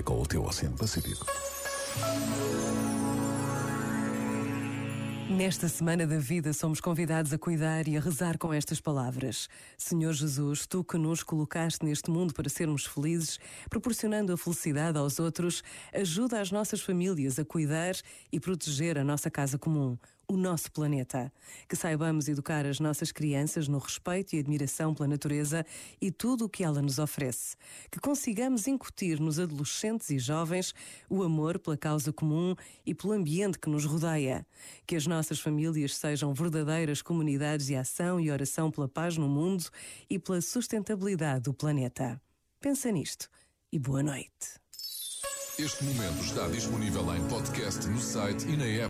Café com o teu Oceano Pacífico. Nesta semana da vida somos convidados a cuidar e a rezar com estas palavras. Senhor Jesus, tu que nos colocaste neste mundo para sermos felizes, proporcionando a felicidade aos outros, ajuda as nossas famílias a cuidar e proteger a nossa casa comum, o nosso planeta. Que saibamos educar as nossas crianças no respeito e admiração pela natureza e tudo o que ela nos oferece. Que consigamos incutir nos adolescentes e jovens o amor pela causa comum e pelo ambiente que nos rodeia. Que as nossas famílias sejam verdadeiras comunidades de ação e oração pela paz no mundo e pela sustentabilidade do planeta. Pensa nisto e boa noite. Este momento está disponível em podcast no site e na app.